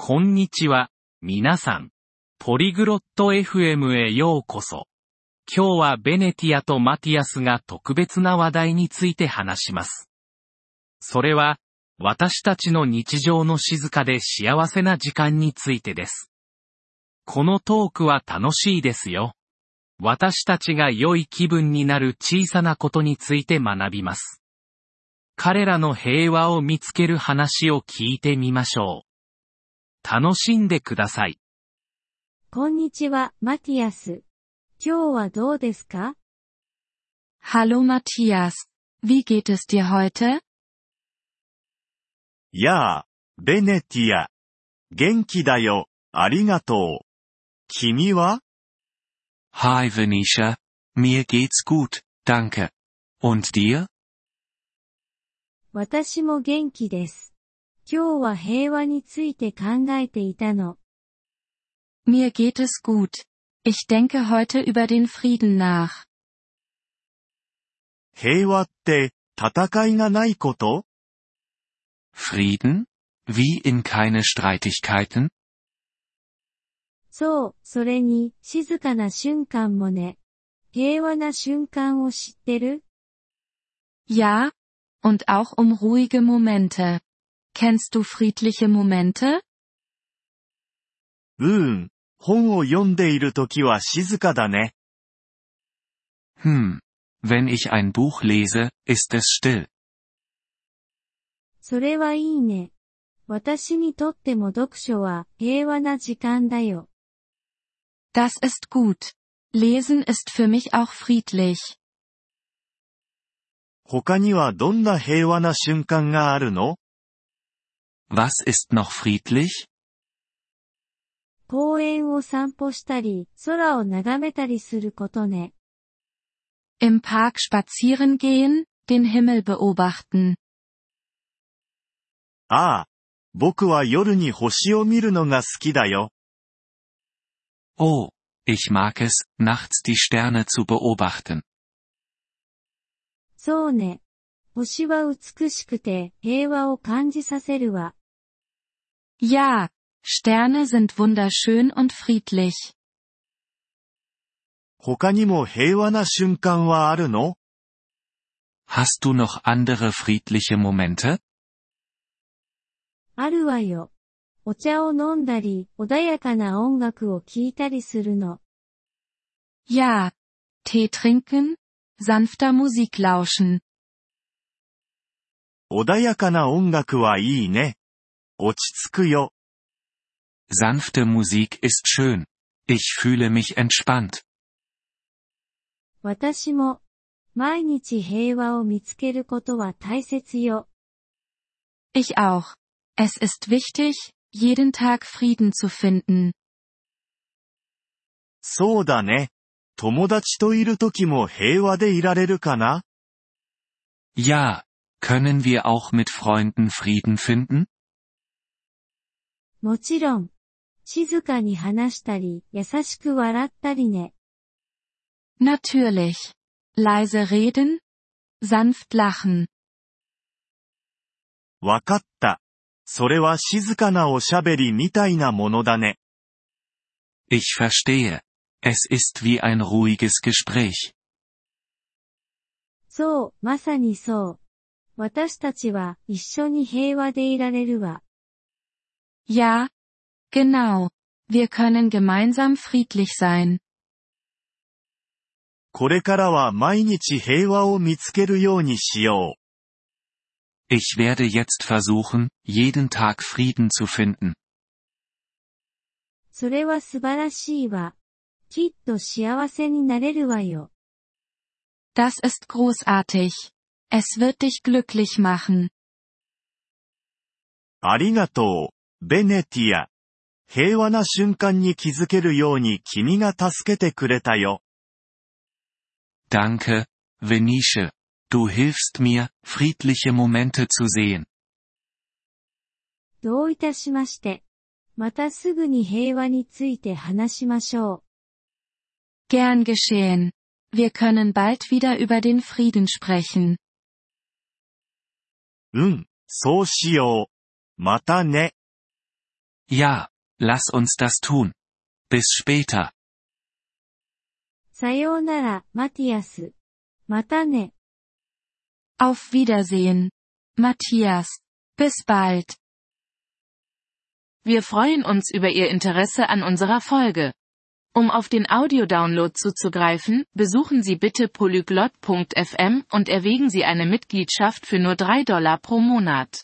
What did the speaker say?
こんにちは、皆さん。ポリグロット FM へようこそ。今日はベネティアとマティアスが特別な話題について話します。それは、私たちの日常の静かで幸せな時間についてです。このトークは楽しいですよ。私たちが良い気分になる小さなことについて学びます。彼らの平和を見つける話を聞いてみましょう。楽しんでください。こんにちは、マティアス。今日はどうですか Hallo Matthias. Wie geht es dir heute? やあ、ベネティア。元気だよ、ありがとう。君は Hi Venetia. Mir geht's gut, danke. Und dir? 私も元気です。今日は平和について考えていたの。 Mir geht es gut. Ich denke heute über den Frieden nach. 平和って、戦いがないこと Frieden? Wie in keine Streitigkeiten? そう、それに、静かな瞬間もね。平和な瞬間を知ってる Ja? Und auch um ruhige Momente. Kennst du friedliche Momente? うーん、本を読んでいる時は静かだね。 Hm. Wenn ich ein Buch lese, ist es still. それはいいね。私にとっても読書は平和な時間だよ。 Das ist gut. Lesen ist für mich auch friedlich. 他にはどんな平和な瞬間があるの Was ist noch friedlich? 公園を散歩したり、空を眺めたりすることね。 Im Park spazieren gehen, den Himmel beobachten. ああ、僕は夜に星を見るのが好きだよ。 Oh, ich mag es, nachts die Sterne zu beobachten. そうね。星は美しくて平和を感じさせるわ。 Ja, Sterne sind wunderschön und friedlich. 他にも平和な瞬間はあるの Hast du noch andere friedliche Momente? あるわよ。お茶を飲んだり、穏やかな音楽を聴いたりするの。 Ja. Tee trinken? Sanfter Musik lauschen. 穏やかな音楽はいいね。 落ち着くよ。 Sanfte Musik ist schön. Ich fühle mich entspannt. 私も、毎日平和を見つけることは大切よ。 Ich auch. Es ist wichtig, jeden Tag Frieden zu finden. そうだね。友達といる時も平和でいられるかな Ja. Können wir auch mit Freunden Frieden finden? もちろん。静かに話したり、優しく笑ったりね。Natürlich. Leise reden? Sanft lachen. わかった。それは静かなおしゃべりみたいなものだね。Ich verstehe. Es ist wie ein ruhiges Gespräch. そう、まさにそう。私たちは一緒に平和でいられるわ。Ja. Genau. Wir können gemeinsam friedlich sein. これからは毎日平和を見つけるようにしよう。 Ich werde jetzt versuchen, jeden Tag Frieden zu finden. それは素晴らしいわ。きっと幸せになれるわよ。 Das ist großartig. Es wird dich glücklich machen. ありがとう、 ベネティア。平和な瞬間に気づけるように君が助けてくれたよ。Danke, Venice. Du hilfst mir, friedliche Momente zu sehen. どういたしまして。またすぐに平和について話しましょう。Gern geschehen. Wir können bald wieder über den Frieden sprechen. うん、そうしよう。またね。Ja, lass uns das tun. Bis später. さようなら、マティアス。またね。 Auf Wiedersehen. Matthias. Bis bald. Wir freuen uns über Ihr Interesse an unserer Folge. Um auf den Audiodownload zuzugreifen, besuchen Sie bitte polyglot.fm und erwägen Sie eine Mitgliedschaft für nur 3 Dollar pro Monat.